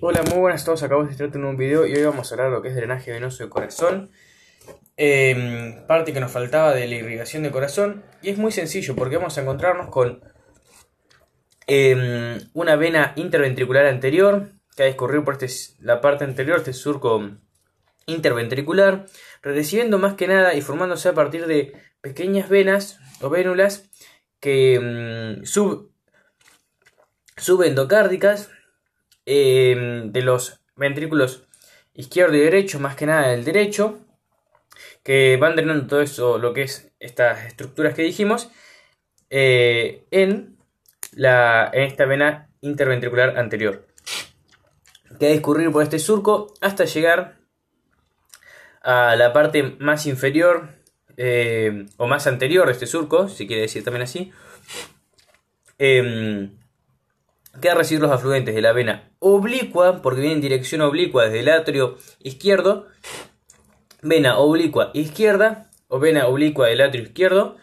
Hola, muy buenas a todos, acabo de tratar en un video y hoy vamos a hablar de lo que es drenaje venoso de corazón. Em, parte que nos faltaba de la irrigación de corazón. Y es muy sencillo porque vamos a encontrarnos con em, una vena interventricular anterior que ha discurrido por este, la parte anterior, este surco interventricular, recibiendo más que nada y formándose a partir de pequeñas venas o vénulas que em, sub, subendocárdicas Em, de los ventrículos izquierdo y derecho, más que nada del derecho, que van drenando todo eso, lo que es estas estructuras que dijimos, eh, en, la, en esta vena interventricular anterior, que discurrir por este surco hasta llegar a la parte más inferior eh, o más anterior de este surco, si quiere decir también así, em, que recibir los afluentes de la vena oblicua, porque viene en dirección oblicua desde el atrio izquierdo, vena oblicua izquierda o vena oblicua del atrio izquierdo,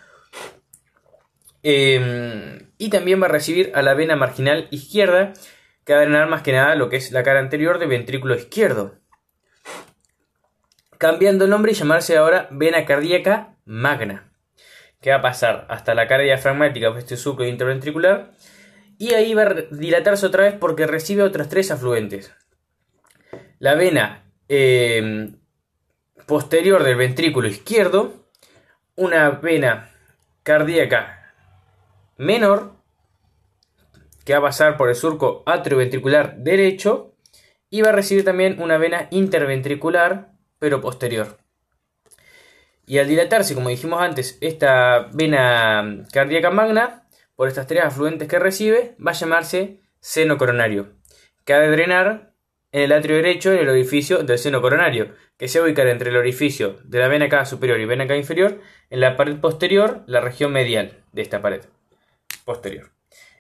em, y también va a recibir a la vena marginal izquierda, que va a drenar más que nada lo que es la cara anterior del ventrículo izquierdo. Cambiando el nombre y llamarse ahora vena cardíaca magna, que va a pasar hasta la cara diafragmática, pues este surco interventricular, y ahí va a dilatarse otra vez porque recibe otros tres afluentes. La vena em, posterior del ventrículo izquierdo, una vena cardíaca menor que va a pasar por el surco atrioventricular derecho y va a recibir también una vena interventricular pero posterior. Y al dilatarse, como dijimos antes, esta vena cardíaca magna por estas tres afluentes que recibe, va a llamarse seno coronario, que ha de drenar en el atrio derecho en el orificio del seno coronario, que se ubica entre el orificio de la vena cava superior y vena cava inferior, en la pared posterior, la región medial de esta pared posterior.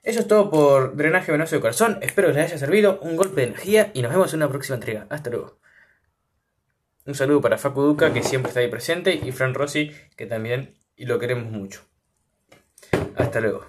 Eso es todo por drenaje venoso de corazón. Espero que les haya servido. Un golpe de energía y nos vemos en una próxima entrega. Hasta luego. Un saludo para Facu Duca, que siempre está ahí presente, y Fran Rossi, que también y lo queremos mucho. Hasta luego.